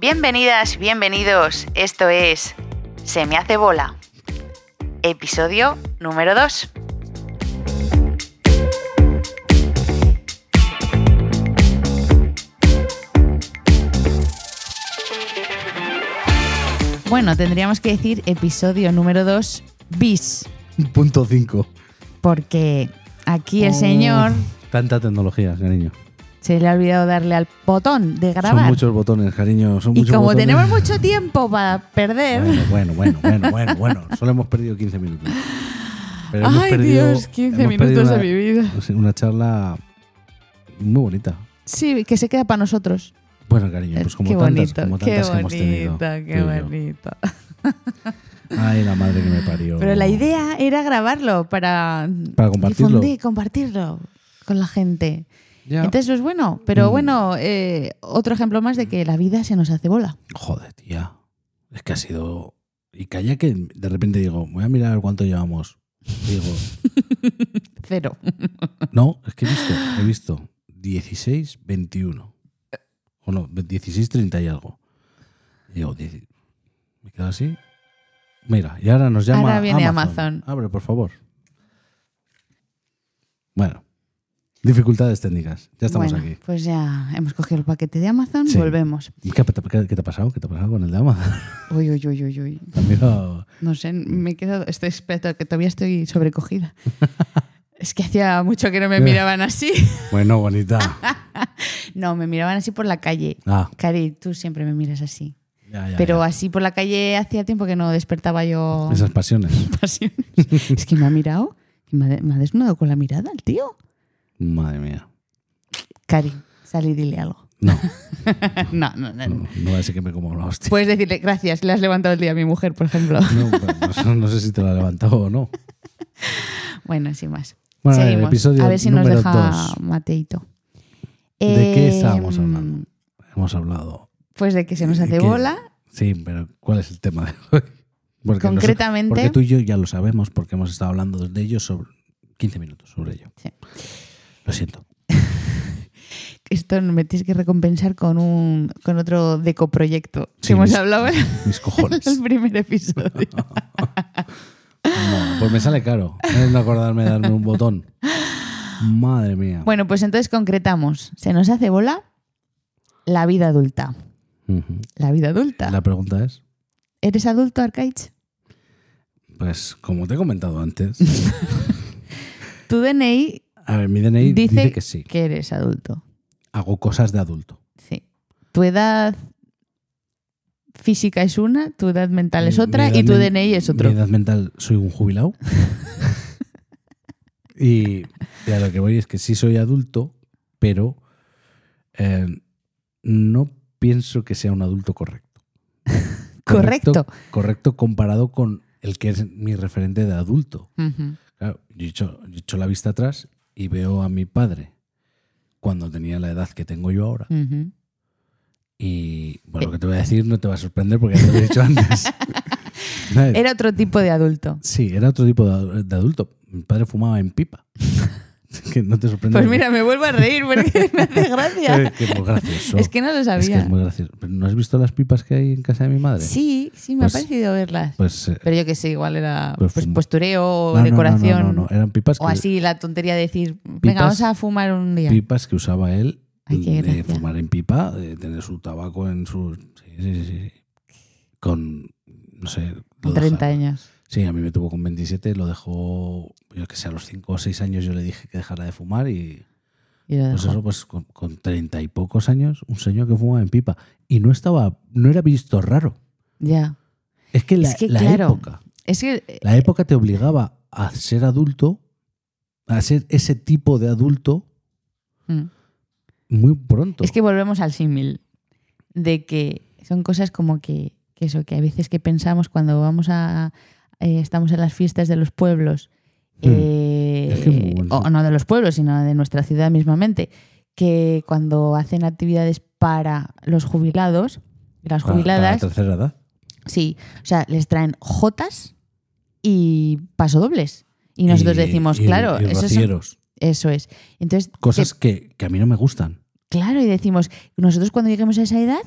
Bienvenidas, bienvenidos. Esto es Se me hace bola. Episodio número 2. Bueno, tendríamos que decir episodio número 2 bis, Punto 5. porque aquí el Oh, señor Tanta tecnología, cariño. Se le ha olvidado darle al botón de Son grabar. muchos botones, cariño. Son y muchos como botones. tenemos mucho tiempo para perder, Bueno, bueno, bueno, bueno, bueno, bueno. Solo hemos perdido 15 minutos. Pero Ay, perdido- Dios, 15 hemos minutos de mi vida. Una charla muy bonita. Sí, que se queda para nosotros. Bueno, cariño, pues como qué tantas, bonito, como qué tantas que hemos tenido. qué bonito. Ay, la madre que me parió. Pero la idea era grabarlo para, Para compartirlo. difundir, compartirlo con la gente. Ya. Entonces, pues bueno, pero Mm. bueno, eh, otro ejemplo más de que la vida se nos hace bola. Joder, tía. Es que ha sido. Y calla que de repente digo, voy a mirar cuánto llevamos. Digo, Cero. no, es que he visto, he visto 16, 21. O no, 16, 30 y algo. Digo, 10 me quedo así. Mira, y ahora nos llama Ahora viene Amazon. Amazon. Abre, por favor. Bueno, dificultades técnicas. Ya estamos bueno, aquí. pues ya hemos cogido el paquete de Amazon, Sí. volvemos. ¿Y ¿Qué, te- qué- qué te ha pasado? ¿Qué te ha pasado con el de Amazon? Uy, uy, uy, uy, uy. ¿Te has mirado? No sé, me he quedado. Estoy, espera, que todavía estoy sobrecogida. es que hacía mucho que no me miraban así. Bueno, bonita. No, me miraban así por la calle. Ah, Cari, tú siempre me miras así. ya, ya. Pero ya. así por la calle hacía tiempo que no despertaba yo Esas pasiones. pasiones. es que me ha mirado, y me ha desnudado con la mirada el tío. Madre mía. Cari, sal y dile algo. No, no, no, no. no, no va a ser que me como la hostia. Puedes decirle gracias, le has levantado el día a mi mujer, por ejemplo. No, no sé- no sé si te lo ha levantado o no. bueno, sin más. Bueno, el Seguimos. episodio a ver si nos deja dos. Mateito. ¿De qué Eh, estábamos hablando? Hemos hablado. Pues de que se nos hace ¿Qué? bola. Sí, pero ¿cuál es el tema de hoy? Porque nos- Concretamente- porque tú y yo ya lo sabemos porque hemos estado hablando de ello sobre 15 minutos sobre ello. Sí. Lo siento. Esto me tienes que recompensar con un con otro decoproyecto que Sí, hemos mis- hablado en Mis cojones. el primer episodio. No, pues me sale caro. No acordarme de darme un botón. Madre mía. Bueno, pues entonces concretamos. Se nos hace bola la vida adulta. La vida adulta. La pregunta es, ¿Eres adulto, Arcaich? pues como te he comentado antes, Tu DNI a ver, mi DNI dice, dice que sí. que eres adulto. Hago cosas de adulto. Sí. Tu edad física es una, tu edad mental es otra y tu DNI es otro. Mi edad mental soy un jubilado. y, y a lo que voy es que sí soy adulto, pero eh, no pienso que sea un adulto correcto. Correcto. Correcto comparado con el que es mi referente de adulto. Claro, yo he hecho, yo he hecho la vista atrás y veo a mi padre cuando tenía la edad que tengo yo ahora. Y bueno, lo que te voy a decir no te va a sorprender porque ya te lo he dicho antes. Era otro tipo de adulto. Sí, era otro tipo de adulto. Mi padre fumaba en pipa. que no te sorprende. Pues mira, me vuelvo a reír porque me hace gracia. Es que es muy gracioso. Es que no lo Es sabía. que es muy gracioso. ¿Pero ¿No has visto las pipas que hay en casa de mi madre? Sí, sí, me Pues- ha parecido verlas. Pues. eh, Pero yo que sé, igual era Pues pues, postureo o no, decoración. No, no, no, Eran pipas que, O así la tontería de decir, venga, vamos a fumar un día. pipas que usaba él Ay, de fumar en pipa, de tener su tabaco en sus. Sí, sí, sí, sí. Con. No sé. Con lo 30 dejaba- años. Sí, a mí me tuvo con 27, lo dejó, yo que sé, a los 5 o 6 años yo le dije que dejara de fumar y Y pues eso, pues con, con 30 y pocos años, un señor que fumaba en pipa. Y no estaba, no era visto raro. Ya. Es que la, Es que, la claro, época, Es que eh, la época te obligaba a ser adulto, a ser ese tipo de adulto mm. muy pronto. es que volvemos al símil de que son cosas como que, que eso, que a veces que pensamos cuando vamos a eh, estamos en las fiestas de los pueblos, Mm. eh, Es que o no de los pueblos, sino de nuestra ciudad mismamente, que cuando hacen actividades para los jubilados, las Para- para jubiladas, la tercera edad. sí, o sea, les traen jotas y pasodobles. Y nosotros Y- decimos, y- claro, y eso, son- rocieros. eso es. Entonces, Cosas que, que a mí no me gustan. Claro, y decimos, nosotros cuando lleguemos a esa edad,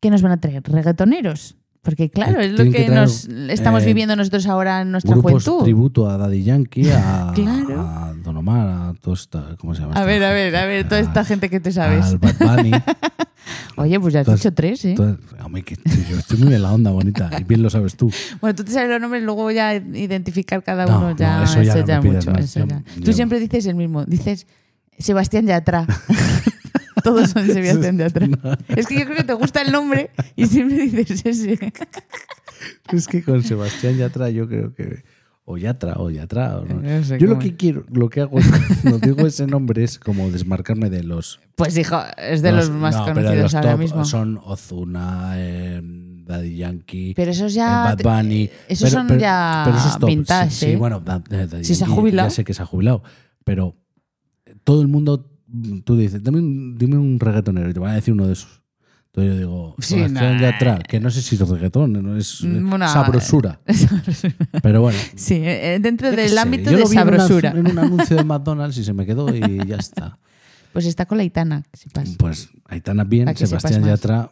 ¿qué nos van a traer? ¿Reggaetoneros? Porque claro, es lo que que traer, nos estamos eh, viviendo nosotros ahora en nuestra Grupos juventud. tributo a Daddy Yankee, a, Claro. a Don Omar, a todo esta, ¿cómo se llama? A ver, a ver, a ver, toda esta gente que te sabes. Al Bad Bunny. Oye, pues ya has dicho tres, ¿eh? Hombre, que yo estoy muy en la onda bonita y bien lo sabes tú. Bueno, tú te sabes los nombres, luego ya identificar cada No, uno no, ya, eso ya no pides mucho. eso yo- ya. yo- Tú siempre dices el mismo, dices Sebastián Yatra. Todos son Sebastián Yatra. Es que yo creo que te gusta el nombre y siempre dices ese. Es que con Sebastián Yatra yo creo que o Yatra o Yatra o no. No sé Yo lo que quiero, lo que hago cuando digo ese nombre es como desmarcarme de los Pues hijo, es de los, más no, de conocidos los ahora mismo. son Ozuna, eh, Daddy Yankee, Pero esos eh, ya. Bad Bunny. esos pero- son pero- ya pero esos vintage, Sí, sí, ¿eh? bueno, Da- eh, Daddy Si se ha Yankee, jubilado. Ya sé que se ha jubilado, pero todo el mundo, tú dices, dame un, dime un reggaetonero y te van a decir uno de esos. Entonces yo digo, Sí, Sebastián nah. Yatra, que no sé si es reggaetón, no es eh, Mm, bueno, sabrosura. Pero bueno. Sí, eh, dentro yo qué del sé, ámbito yo de lo vi en una- sabrosura. En un anuncio de McDonald's y se me quedó y ya está. Pues está con la Aitana, que sepas, Pues Aitana bien, Sebastián. Yatra,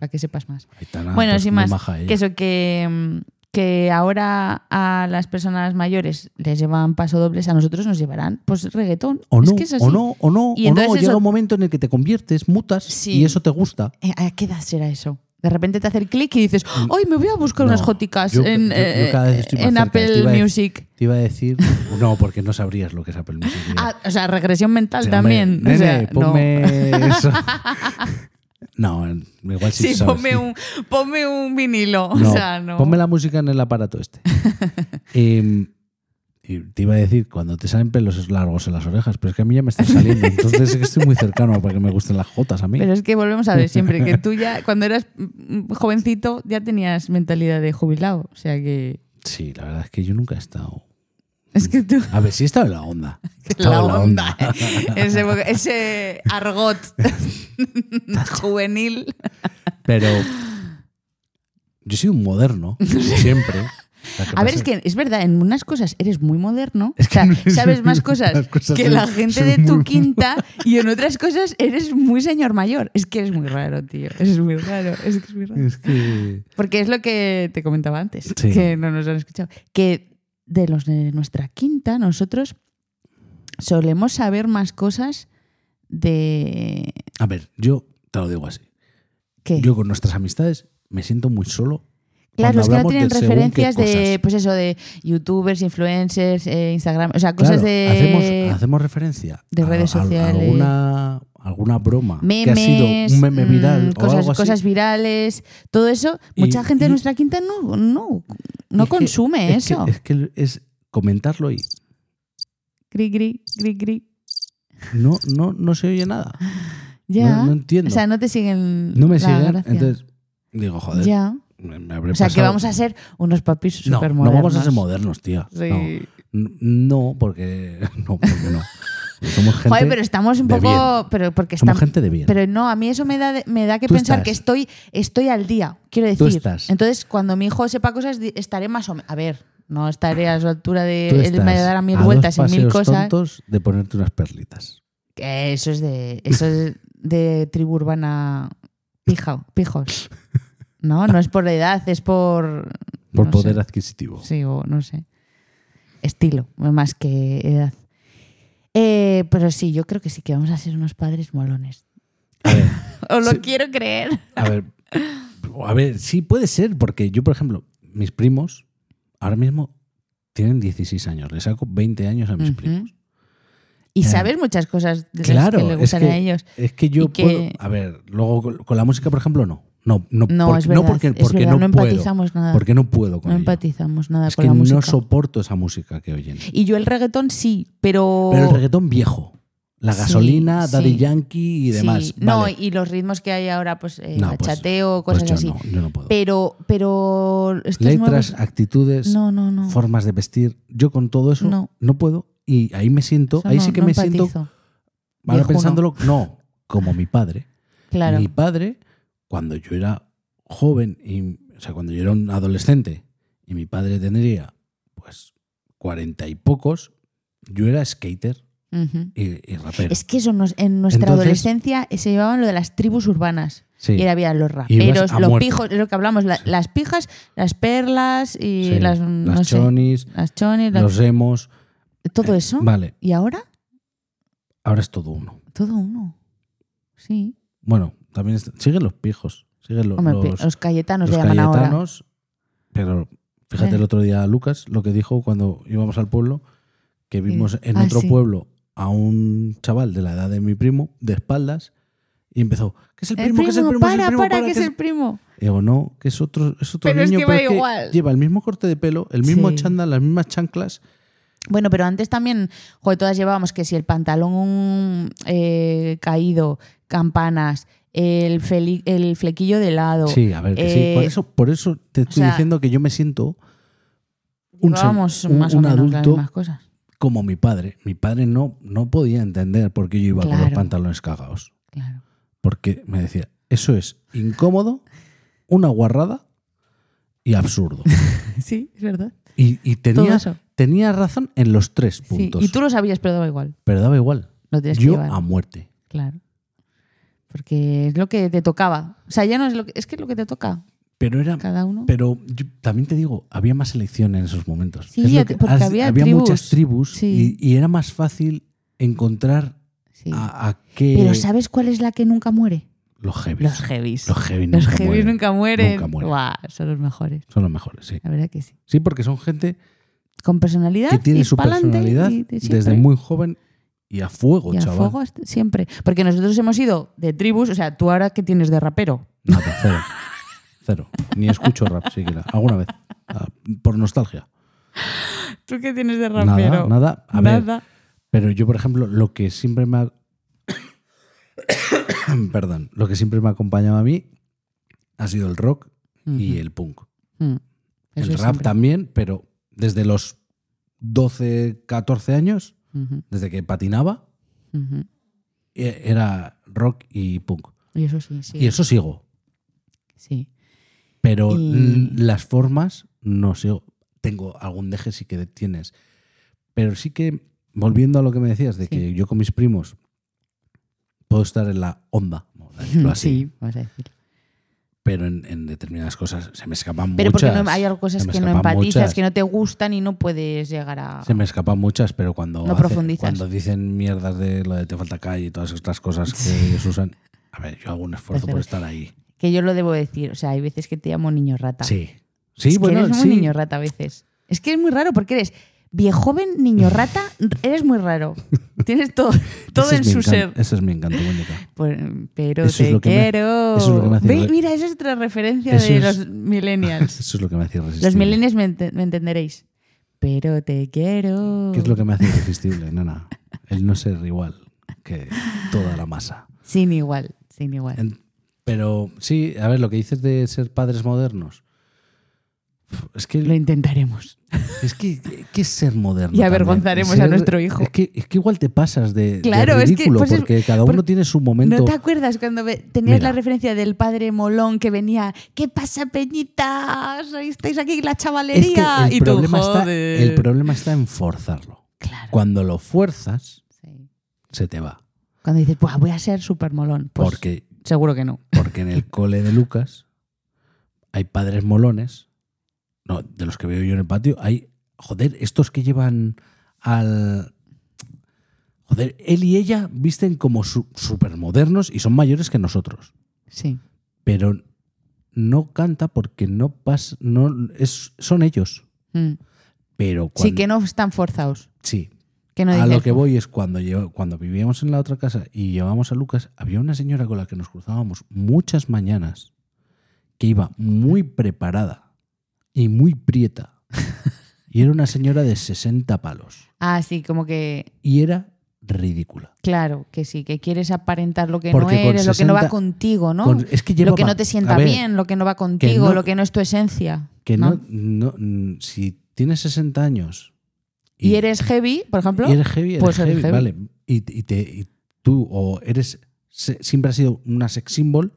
para que sepas más. Aitana, Bueno, pues, sin más, que eso que, mm, que ahora a las personas mayores les llevan paso dobles, a nosotros nos llevarán pues reggaetón. O es no, que es así. o no, o no, Y o no, entonces llega eso- un momento en el que te conviertes, mutas Sí. y eso te gusta. Eh, ¿A qué edad será eso? De repente te hace el clic y dices, ¡ay, me voy a buscar Mm. No, unas joticas yo- en, yo- yo eh, en Apple Music! Te iba a decir, no, porque no sabrías lo que es Apple Music. Ah, o sea, regresión mental también. o sea, no. eso. No, igual sí, Sí, ponme un, ponme un vinilo. No, o sea, no. Ponme la música en el aparato este. Em, y te iba a decir, cuando te salen pelos largos en las orejas, pero es que a mí ya me están saliendo. Entonces es que estoy muy cercano para que me gusten las jotas a mí. Pero es que volvemos a ver siempre que tú ya, cuando eras jovencito, ya tenías mentalidad de jubilado. O sea que. Sí, la verdad es que yo nunca he estado. Es que tú. A ver, sí he estado en la onda. He La la onda. ese, ese argot juvenil. Pero yo soy un moderno, siempre. A ver, es que es verdad, en unas cosas eres muy moderno. Es que o sea, no es- sabes más cosas, que la gente de tu quinta y en otras cosas eres muy señor mayor. Es que eres muy raro, tío. Es muy raro. Es que es muy raro. Es que. Porque es lo que te comentaba antes, Sí. que no nos han escuchado. Que de los de nuestra quinta, nosotros solemos saber más cosas de. A ver, yo te lo digo así. ¿Qué? Yo con nuestras amistades me siento muy solo. claro, es que no tienen referencias de, pues eso, de youtubers, influencers, eh, Instagram, o sea, cosas Claro, de. hacemos, hacemos referencia de a- redes a sociales. alguna, alguna broma memes, que ha sido un meme mm, viral o cosas, algo así. cosas virales, todo eso. Y- mucha gente de nuestra quinta no, no, no es que- consume es que- eso. es que es comentarlo y Gri, gri, gri, gri. no, no, no se oye nada. Ya. No, no entiendo. O sea, no te siguen. no me la siguen. gracia. Entonces digo, joder. Ya. me- me habré O sea, que vamos a ser unos papis No, súper no modernos. vamos a ser modernos, tía. Sí. No. No, porque no, porque no. Somos gente, Joder, pero estamos un poco. Pero porque somos estamos. gente de bien. Pero no, a mí eso me da, me da que Tú pensar estás. que estoy, estoy al día, quiero Tú decir. estás. Entonces, cuando mi hijo sepa cosas, estaré más o menos. A ver, no estaré a su altura de Tú él me dar a mil a vueltas y dos mil paseos cosas. tontos de ponerte unas perlitas. Que eso es de. Eso es de tribu urbana pija, pijos. No, no es por edad, es por. Por no poder sé. adquisitivo. Sí, o no sé. Estilo, más que edad. Eh, pero sí, yo creo que sí que vamos a ser unos padres molones. A ver, Os lo Sí. quiero creer. a ver, a ver, sí puede ser, porque yo, por ejemplo, mis primos ahora mismo tienen 16 años. Le saco 20 años a mis primos. Y Eh, sabes muchas cosas de las Claro, que le es gustan que, a ellos. es que yo que- puedo. A ver, luego con la música, por ejemplo, no. No, no, No, porque, es verdad. no porque, es porque verdad, no, puedo. empatizamos nada. Porque no puedo con no ello. empatizamos nada Es con que la música. no soporto esa música que oyen. y yo el reggaetón sí, pero. Pero el reggaetón viejo. La Sí, gasolina, Daddy sí. Yankee y Sí, demás. No, y los ritmos que hay ahora, pues eh, No, pues- bachateo, Pues cosas yo así. no, yo no puedo. Pero, pero Letras, nuevos- actitudes, No, no, no. formas de vestir. Yo con todo eso No. no, puedo. Y ahí me siento, Eso ahí sí que me siento, empatizo. ahora Viejuno. pensándolo, no, como mi padre. Claro. Mi padre, cuando yo era joven, y, o sea, cuando yo era un adolescente, y mi padre tendría, pues, cuarenta y pocos, yo era skater y, y rapero. Es que eso nos- en nuestra Entonces- adolescencia se llevaban lo de las tribus urbanas. Sí. Y había los raperos, los muerte. pijos, lo que hablamos, la- las pijas, las perlas y Sí, las, no las sé, chonis, las chonis, las- los emos. todo eh, eso. Vale, ¿Y ahora? ahora es todo uno. Todo uno. Sí. Bueno, también está- siguen los pijos. Siguen lo- Hombre, los, los, cayetanos los llaman ahora. cayetanos. Pero fíjate Eh. el otro día Lucas lo que dijo cuando íbamos al pueblo, que vimos en Ah, otro sí. pueblo a un chaval de la edad de mi primo, de espaldas, y empezó, ¿qué es el primo? ¿Qué es el primo, para, para, que ¿Qué es el primo. Digo, no, que es otro, es otro Pero es niño, que pero va es que igual. lleva el mismo corte de pelo, el mismo Sí. chándal, las mismas chanclas. Bueno, pero antes también, joder, todas llevábamos que si el pantalón eh, caído, campanas, el, feli- el flequillo de lado. Sí, a ver, que sí. eh, Por eso, por eso te estoy sea, diciendo que yo me siento un, un- más o menos adulto cosas. como mi padre. Mi padre no, no podía entender por qué yo iba con los pantalones cagados. Claro. Porque me decía, eso es incómodo, una guarrada y absurdo. Sí, es verdad. Y, tenía, tenía razón en los tres Sí, puntos. Y tú lo sabías, pero daba igual. Pero daba igual. Lo tienes que Yo a muerte. Claro. Porque es lo que te tocaba. O sea, ya no es lo que, es que es lo que te toca. Pero era. Cada uno. Pero yo también te digo, había más selección en esos momentos. Sí, Es que- porque has- había tribus. muchas tribus Sí. y, y era más fácil encontrar Sí. a, a qué. Pero ¿sabes cuál es la que nunca muere? los heavies. Los heavies. Los heavy Los nunca heavies mueren. nunca mueren. Nunca mueren. Guau, son los mejores. Son los mejores, sí. La verdad que sí. Sí, porque son gente Con personalidad. que tiene y su personalidad y desde muy joven y a fuego, Y a chaval. fuego siempre. Porque nosotros hemos ido de tribus. O sea, tú ahora que tienes de rapero. Nada, cero. Cero. Ni escucho rap siquiera. Alguna vez. Ah, Por nostalgia. ¿Tú qué tienes de Nada, nada. A ver, Nada. Pero yo, por ejemplo, lo que siempre me ha. Perdón. Lo que siempre me ha acompañado a mí ha sido el rock y el punk. Mm. El rap siempre. también, pero desde los 12, 14 años, Desde que patinaba, e- era rock y punk. Y eso sí, sí. Y eso sigo. Sí. Pero Y- las formas no sigo. Tengo algún deje sí que tienes. Pero sí que, volviendo a lo que me decías, de Sí. que yo con mis primos puedo estar en la onda, vamos a decirlo así, Sí, vamos a decir. Pero en, en determinadas cosas se me escapan Pero muchas. porque no, hay cosas que no empatizas, muchas. que no te gustan y no puedes llegar a. Se me escapan muchas, pero cuando, No hace- profundizas. cuando dicen mierdas de lo de te falta calle y todas estas cosas que ellos usan, a ver, yo hago un esfuerzo Es por estar ahí. Que yo lo debo decir. O sea, hay veces que te llamo niño rata. Sí. Sí, Es que bueno, eres sí. muy niño rata a veces. Es que es muy raro porque eres viejoven, niño rata, eres muy raro. Tienes todo, todo Ese en su ser. Ese es mi encanto. Pues, pero Eso te me- quiero. eso es lo que me hace Ve, re- mira, esa es otra referencia Eso de es- los millennials. Eso es lo que me hace irresistible. los millennials me, ente- me entenderéis. Pero te quiero. ¿Qué es lo que me hace irresistible, nana? El no ser igual que toda la masa. Sin igual, sin igual. En- pero sí, a ver, lo que dices de ser padres modernos. Es que, Lo intentaremos. es que, ¿qué es ser moderno? Y avergonzaremos a nuestro hijo. Es que, es que igual te pasas de, de Claro, es que, ridículo, pues es- porque cada uno por- tiene su momento. ¿No te acuerdas cuando tenías Mira. la referencia del padre molón que venía? ¿Qué pasa, peñitas? Estáis aquí la es chavalería. el, y tú, problema está, el problema está en forzarlo. Claro. Cuando lo fuerzas, Sí. se te va. Cuando dices, "Buah, voy a ser súper molón. Pues porque seguro que no. Porque en el cole de Lucas hay padres molones, no, de los que veo yo en el patio, hay, joder, estos que llevan al... Joder, él y ella visten como súper modernos y son mayores que nosotros. Sí. Pero no canta porque no pasa, no, es, son ellos. Mm. Pero cuando, Sí, que no están forzados. sí, Que no a lo que voy es cuando, yo, cuando vivíamos en la otra casa y llevábamos a Lucas, había una señora con la que nos cruzábamos muchas mañanas que iba muy preparada y muy prieta. y era una señora de 60 palos. Ah, sí, como que. Y era ridícula. Claro, que sí, que quieres aparentar lo que Porque no eres, lo que no va 60 contigo, ¿no? Con- es que lo que no te sienta ver, bien, lo que no va contigo, no- lo que no es tu esencia. Que ¿no? no, no- mm, si tienes 60 años Y, eres heavy, por ejemplo. y eres heavy, eres pues eres heavy, heavy. vale. Y, y te, y tú o eres siempre has sido una sex symbol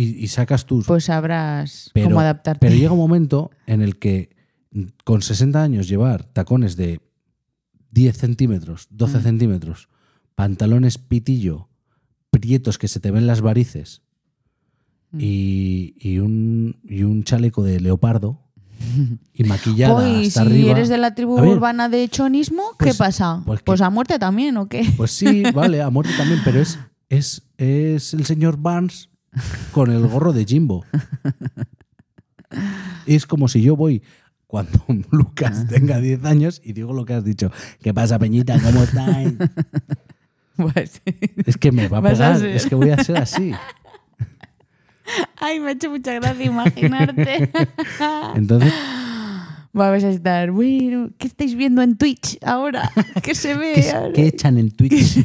y, y sacas tus Pues sabrás Pero- cómo adaptarte. Pero llega un momento en el que mm, con 60 años llevar tacones de 10 centímetros, 12 Mm. centímetros, pantalones pitillo, prietos que se te ven las varices y, y un, y un chaleco de leopardo y maquillada Uy, hasta si arriba. eres de la tribu ver, urbana de chonismo, ¿qué pues- pasa? pues Pues, a muerte también, ¿o qué? Pues sí, vale, a muerte también, pero es, es, es el señor Barnes con el gorro de Jimbo. Es como si yo voy cuando Lucas tenga 10 años y digo lo que has dicho. ¿Qué pasa, Peñita? ¿Cómo estás? Pues, Es que me va a a pegar, ser. es que voy a ser así. Ay, me ha hecho mucha gracia imaginarte. Entonces, Vamos a estar, bueno, ¿qué estáis viendo en Twitch ahora? ¿Qué se ve? ¿qué, ahora? qué echan en Twitch?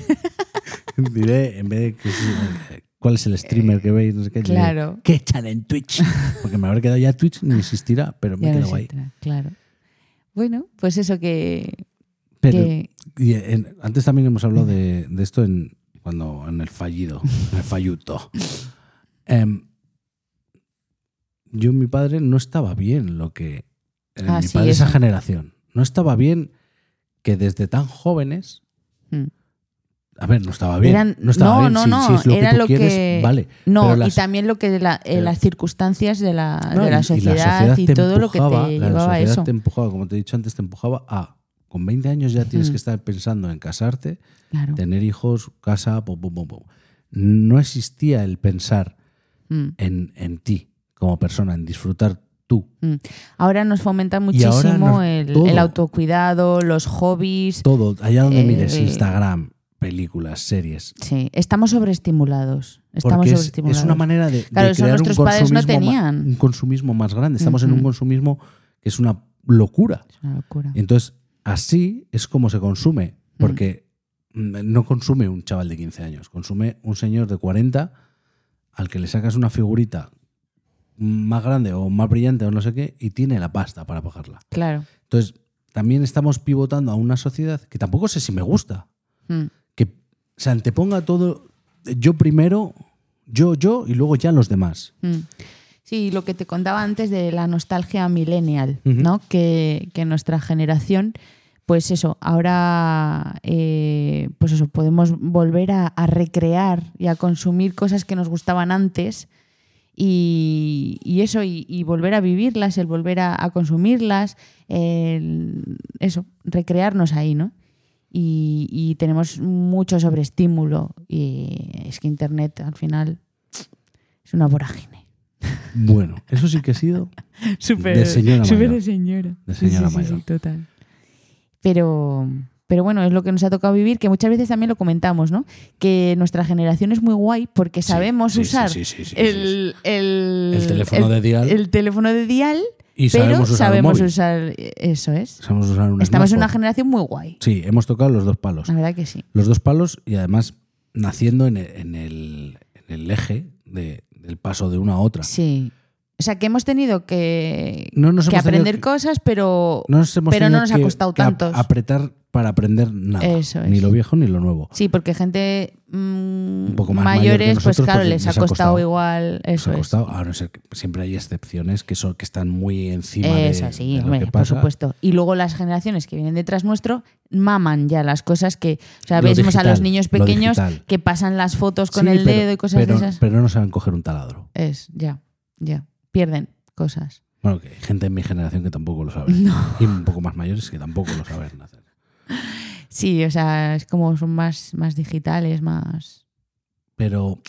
Diré, en vez de que eh, cuál es el streamer que veis, no sé qué. Claro. ¿Qué echan en Twitch? Porque me habrá quedado ya Twitch, ni existirá, pero me he quedado ahí. claro. Bueno, pues eso que, Pero, que- y en- antes también hemos hablado de, de esto en, cuando, en el fallido, en el falluto. Em, yo, mi padre, no estaba bien lo que. en Ah, mi sí, padre, esa generación. No estaba bien que desde tan jóvenes. Mm. A ver, no estaba bien. Eran- no estaba no, bien. no, Si- no, si es lo era que lo quieres, que- vale. No, y también lo que la- eh, las circunstancias de la, No, de y- la sociedad y, todo lo que te la llevaba a sociedad eso. te empujaba, como te he dicho antes, te empujaba a. Con 20 años ya tienes Mm. que estar pensando en casarte, Claro. tener hijos, casa, pum, pum, pum, pum. No existía el pensar Mm, en, en ti como persona, en disfrutar tú. mm. Ahora nos fomenta muchísimo nos- el, autocuidado, los hobbies. Todo, allá donde Eh, mires, Instagram, películas, series. Sí, estamos sobreestimulados. Estamos Porque es, sobreestimulados. es una manera de, de Claro, eso crear un nuestros padres no tenían. un consumismo más grande. Estamos en un consumismo que es una locura. Es una locura. Entonces, así es como se consume. Porque mm, no consume un chaval de 15 años, consume un señor de 40 al que le sacas una figurita más grande o más brillante o no sé qué y tiene la pasta para pagarla. Claro. Entonces, también estamos pivotando a una sociedad que tampoco sé si me gusta, Mm. Se anteponga todo yo primero, yo, yo y luego ya los demás. Mm. Sí, lo que te contaba antes de la nostalgia millennial. ¿no? Que, que nuestra generación, pues eso, ahora eh, pues eso, podemos volver a, a recrear y a consumir cosas que nos gustaban antes y, y eso, y, y volver a vivirlas, el volver a, a consumirlas, el- eso, recrearnos ahí, ¿no? Y, y tenemos mucho sobreestímulo y es que Internet al final es una vorágine. Bueno, eso sí que ha sido Súper De señora súper mayor. de señora. De Sí, señora sí, sí, mayor. sí, total. Pero, pero bueno, es lo que nos ha tocado vivir, que muchas veces también lo comentamos, ¿no? Que nuestra generación es muy guay porque sabemos usar El teléfono de dial. el teléfono de dial, y pero sabemos usar un sabemos móvil. usar eso es. Sabemos usar un Estamos en una generación muy guay. Sí, hemos tocado los dos palos. La verdad que sí. Los dos palos y además naciendo en el, en el, en el eje de- del paso de una a otra. Sí. O sea, que hemos tenido que, No nos que hemos tenido aprender que- cosas, pero No nos hemos pero no nos ha costado tantos. apretar para aprender nada. Eso es. Ni lo viejo ni lo nuevo. Sí, porque gente mm, poco más mayor mayores, pues nosotros, claro, pues, les, les ha ha costado, igual. Eso ha es. costado, a no ser que siempre hay excepciones que son que están muy encima de, sí, de lo hombre, que por pasa. supuesto. Y luego las generaciones que vienen detrás nuestro maman ya las cosas que. O sea, vemos a los niños pequeños que pasan las fotos con Sí, el pero- dedo y cosas pero, de esas. Pero no saben coger un taladro. Es, ya, ya. Pierden cosas. Bueno, que hay gente en mi generación que tampoco lo sabe. Y un poco más mayores que tampoco lo saben hacer. Sí, o sea, es como son más, más digitales, más. Pero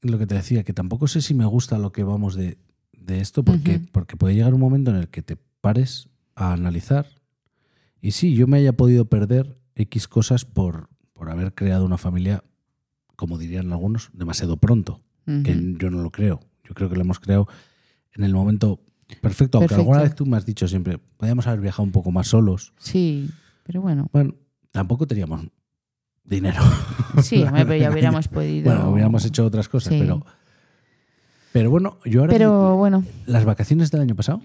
lo que te decía, que tampoco sé si me gusta lo que vamos de, de esto, porque, porque puede llegar un momento en el que te pares a analizar. Y sí, yo me haya podido perder X cosas por, por haber creado una familia, como dirían algunos, demasiado pronto. Que yo no lo creo. Yo creo que lo hemos creado en el momento perfecto. Aunque Perfecto. alguna vez tú me has dicho siempre, podríamos haber viajado un poco más solos. Sí, pero bueno. Bueno, tampoco teníamos dinero. Sí, pero ya hubiéramos podido. Bueno, hubiéramos hecho otras cosas, Sí. pero. Pero bueno, yo ahora. Pero bueno, Las vacaciones del año pasado,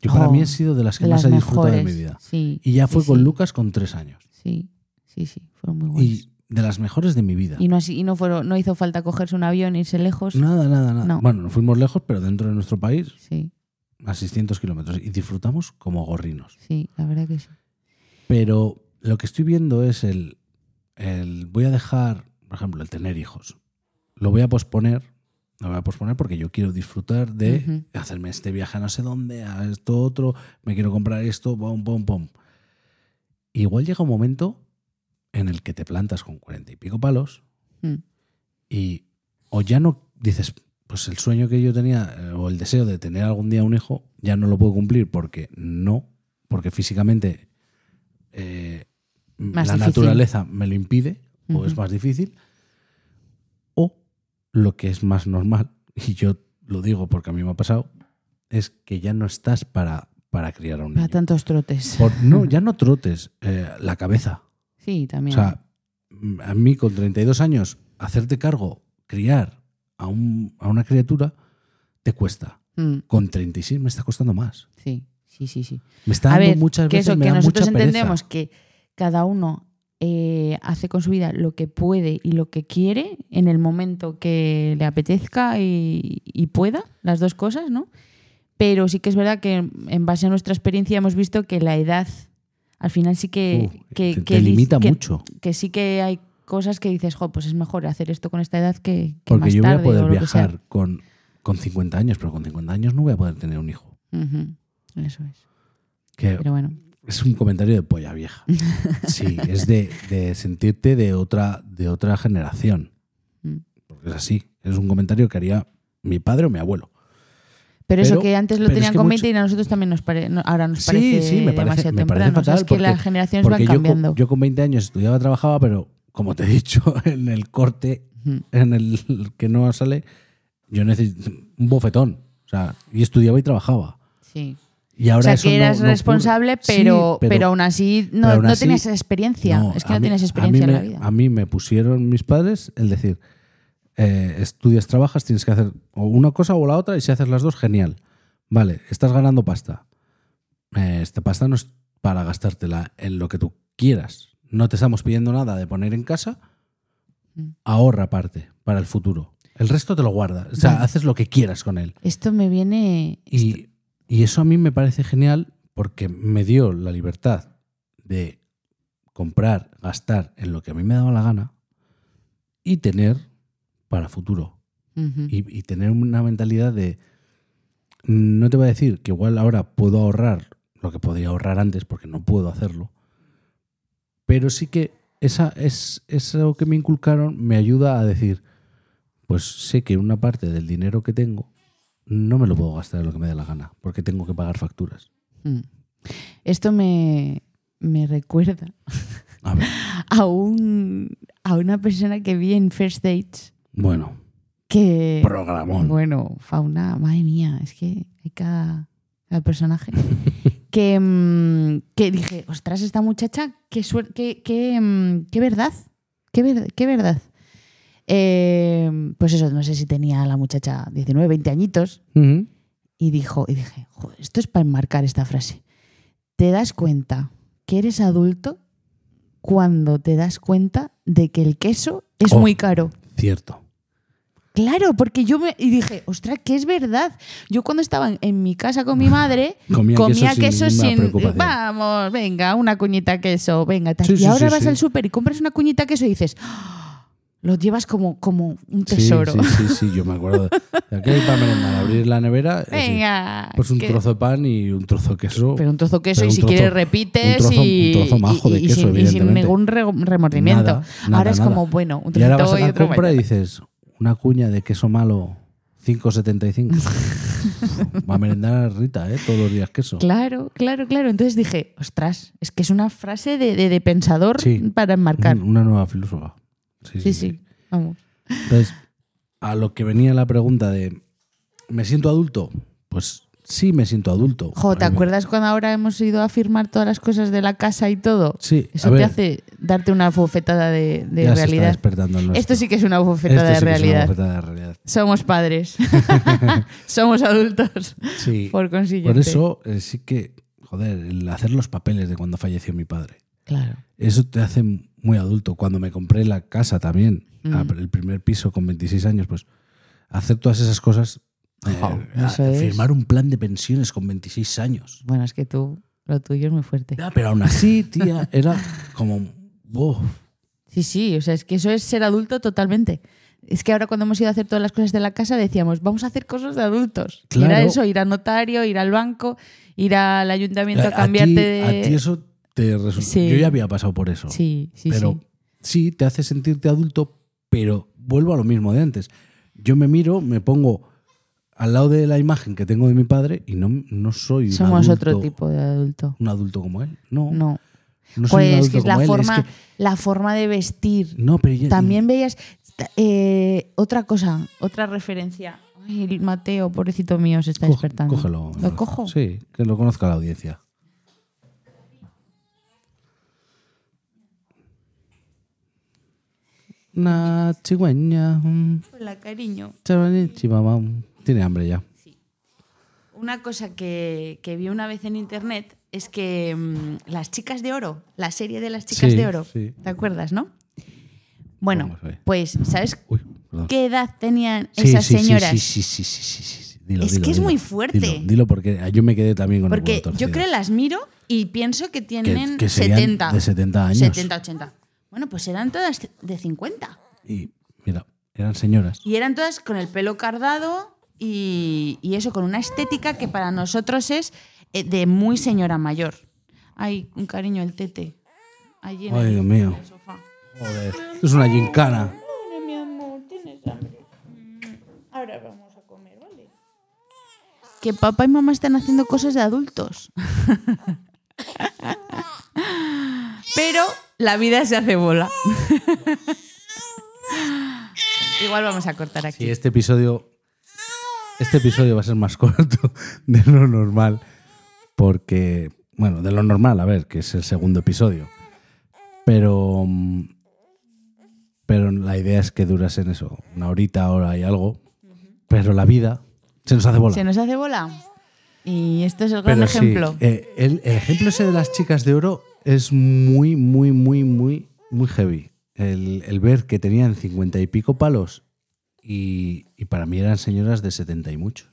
yo para Oh, mí han sido de las que de más las he disfrutado de mi vida. Sí, Y ya sí, fue con sí. Lucas con tres años. Sí, sí, sí, fueron muy buenos. Y de las mejores de mi vida. Y no, así- y no, fueron, no hizo falta cogerse un avión e irse lejos. Nada, nada, nada. No. Bueno, nos fuimos lejos, pero dentro de nuestro país, Sí, a 600 kilómetros. Y disfrutamos como gorrinos. sí, la verdad que sí. Pero lo que estoy viendo es el, el. Voy a dejar, por ejemplo, el tener hijos. Lo voy a posponer lo voy a posponer porque yo quiero disfrutar de hacerme este viaje a no sé dónde, a esto otro, me quiero comprar esto, pom, pom, pom. Igual llega un momento en el que te plantas con cuarenta y pico palos Mm. y o ya no dices, pues el sueño que yo tenía eh, o el deseo de tener algún día un hijo, ya no lo puedo cumplir porque no, porque físicamente eh, la difícil. naturaleza me lo impide o es más difícil, o lo que es más normal, y yo lo digo porque a mí me ha pasado, es que ya no estás para, para criar a un Para niño. tantos trotes. Por- no, ya no trotes, eh, la cabeza. Sí, O también. sea, mm, a mí con 32 años, hacerte cargo, criar a, un- a una criatura, te cuesta. Mm, Con 36 me está costando más. sí, sí, sí, sí. Me está A dando ver, muchas que veces eso, me que da nosotros mucha entendemos que cada uno eh, hace con su vida lo que puede y lo que quiere en el momento que le apetezca y, y pueda, las dos cosas, ¿no? Pero sí que es verdad que en base a nuestra experiencia hemos visto que la edad al final sí que, Uh, que, te- que te dic- limita que- mucho. que sí que hay cosas que dices, jo, pues es mejor hacer esto con esta edad que, que Porque más yo voy tarde a poder viajar con, con 50 años, pero con 50 años no voy a poder tener un hijo. Ujú, Eso es. Que Pero bueno. es un comentario de polla vieja. Sí, es de, de sentirte de otra, de otra generación. Mm. Porque es así. Es un comentario que haría mi padre o mi abuelo. Pero, eso que antes lo es tenían que con mucho- 20 y a nosotros también nos pare- ahora nos Sí, parece sí, me parece- demasiado me parece temprano. O sea, fatal es que las porque- generaciones Porque van yo, cambiando. con, yo con 20 años estudiaba, trabajaba, pero como te he dicho, en el corte, en el que no sale, yo necesito un bofetón. O sea, y estudiaba y trabajaba. Sí. Y ahora O sea, eso que no- eras no responsable, Sí, pero, pero, aún así no, aún no tenías experiencia. es que no mí- tienes experiencia en la vida. A mí me pusieron mis padres el decir, eh, estudias, trabajas, tienes que hacer o una cosa o la otra y si haces las dos, genial. Vale, estás ganando pasta. Eh, esta pasta no es para gastártela en lo que tú quieras. No te estamos pidiendo nada de poner en casa. Mm. Ahorra aparte para el futuro. El resto te lo guardas. O sea, Vale. haces lo que quieras con él. Esto me viene. Y, y eso a mí me parece genial porque me dio la libertad de comprar, gastar en lo que a mí me daba la gana y tener para futuro. Y tener una mentalidad de... No te voy a decir que igual ahora puedo ahorrar lo que podía ahorrar antes porque no puedo hacerlo, pero sí que esa, es, eso que me inculcaron me ayuda a decir, pues sé que una parte del dinero que tengo no me lo puedo gastar en lo que me dé la gana, porque tengo que pagar facturas. Mm. Esto me, me recuerda A ver, a, un, a una persona que vi en First Dates bueno, que. programón. Bueno, fauna, madre mía, es que hay cada, cada personaje. que, mm, que dije, ostras, esta muchacha, qué, qué, qué, mm, qué verdad, qué, ver- qué verdad. Eh, pues eso, no sé si tenía la muchacha 19, 20 añitos y dijo, y dije, "Joder, esto es para enmarcar esta frase. Te das cuenta que eres adulto cuando te das cuenta de que el queso es Oh. muy caro. Cierto. Claro, porque yo me y dije, ostras, que es verdad. Yo cuando estaba en, mi casa con mi madre, Comía comía queso queso sin vamos, venga, una cuñita queso, venga. tal. Sí, y sí, ahora sí, vas al súper y compras una cuñita queso y dices, "Ah", lo llevas como, como un tesoro. Sí, sí, sí, yo me acuerdo. Aquí hay para merendar, abrir la nevera, venga. pues un que- trozo de pan y un trozo de queso. Pero un trozo de queso y si trozo- quieres repites un trozo- y, un trozo majo y- de y queso, sin, y ningún re- remordimiento. Nada, nada, ahora es nada. como, bueno, un y ahora trocito vas a y la otro compra y dices, una cuña de queso malo, 5,75. Va a merendar Rita, ¿eh? Todos los días queso. Claro, claro, claro. Entonces dije, ostras, es que es una frase de, de- de pensador Sí. para enmarcar. Un- Una nueva filósofa. Sí, Sí, sí, vamos. Entonces, a lo que venía la pregunta de, ¿me siento adulto? Pues sí, me siento adulto. Jo, ¿te me- acuerdas cuando ahora hemos ido a firmar todas las cosas de la casa y todo? Sí, Eso a te ver, hace darte una bofetada de, de ya se está realidad. despertando el nuestro. Esto sí que es una bofetada sí de que es una realidad. bofetada de realidad. Somos padres. Somos adultos. Sí. Por consiguiente. Por eso eh, sí que, joder, el hacer los papeles de cuando falleció mi padre. Claro. Eso te hace muy adulto. Cuando me compré la casa también, Mm. a- el primer piso con 26 años, pues hacer todas esas cosas, eh, Jo, a- eso es. firmar un plan de pensiones con 26 años. Bueno, es que tú, lo tuyo es muy fuerte. Ya, pero aún así, tía, era como... uf, Sí, sí, o sea, es que eso es ser adulto totalmente. Es que ahora cuando hemos ido a hacer todas las cosas de la casa decíamos, vamos a hacer cosas de adultos. Ir a Claro. eso, ir al notario, ir al banco, ir al ayuntamiento a, a, cambiarte ti, de... a ti eso te. Sí. Yo ya había pasado por eso. Sí, sí, pero sí. sí. te hace sentirte adulto, pero vuelvo a lo mismo de antes. Yo me miro, me pongo al lado de la imagen que tengo de mi padre y no, no soy un Somos otro adulto- tipo de adulto. un adulto como él. No, No. no soy un Pues adulto que es la él, forma, que- la forma de vestir. no, pero ya- También veías eh, otra cosa, otra referencia. Ay, el Mateo, pobrecito mío, se está Coge- despertando. Cógelo. ¿Lo cojo? Sí, que lo conozca la audiencia. Una cigüeña. mm, Hola, cariño. chivamá, Tiene hambre ya. Una cosa que, que vi una vez en internet es que mm, Las Chicas de Oro, la serie de las Chicas Sí, de Oro, sí. ¿te acuerdas, no? Bueno, pues, ¿sabes Uy, qué edad tenían Sí, esas sí, sí, señoras? Sí, sí, sí, sí, sí, sí, sí. Dilo, Es dilo, que es dilo. muy fuerte. Dilo, porque yo me quedé también con el Porque huevo torcido. yo creo las miro y pienso que tienen que serían 70. de 70 años. 70, 80. Bueno, pues eran todas de 50. Y mira, eran señoras. Y eran todas con el pelo cardado y, y eso, con una estética que para nosotros es eh, de muy señora mayor. Ay, un cariño el tete. Allí en Ay, el- Dios mío. en el sofá. Joder, esto es una gincana. Hola, mi amor, ¿tienes hambre? Ahora vamos a comer, ¿vale? Que papá y mamá están haciendo cosas de adultos. Pero la vida se hace bola. Igual vamos a cortar aquí. Sí, este episodio. Este episodio va a ser más corto de lo normal. Porque. Bueno, de lo normal, a ver, que es el segundo episodio. Pero. mm, Pero la idea es que durasen eso, una horita, hora y algo. Pero la vida se nos hace bola. Se nos hace bola. Y este es el gran Pero sí, ejemplo. eh, el, el ejemplo ese de las chicas de oro es muy, muy, muy, muy, muy heavy. El, el ver que tenían cincuenta y pico palos y, y para mí eran señoras de setenta y mucho.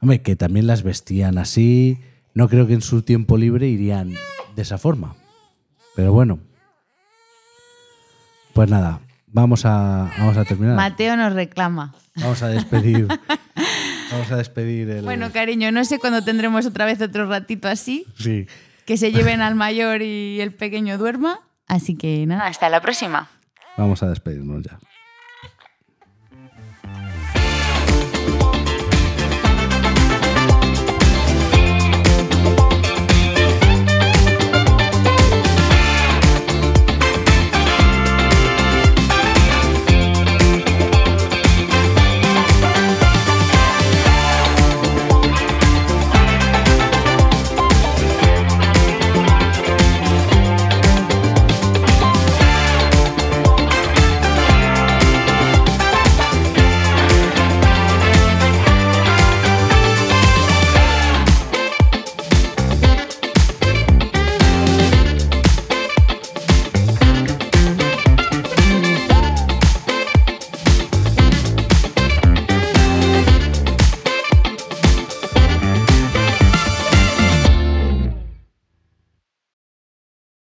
Hombre, que también las vestían así. No creo que en su tiempo libre irían de esa forma. Pero bueno. Pues nada, vamos a, vamos a terminar. Mateo nos reclama. Vamos a despedir. vamos a despedir el. Bueno, cariño, no sé cuándo tendremos otra vez otro ratito así. sí. Que se lleven al mayor y el pequeño duerma. Así que nada, hasta la próxima. Vamos a despedirnos ya.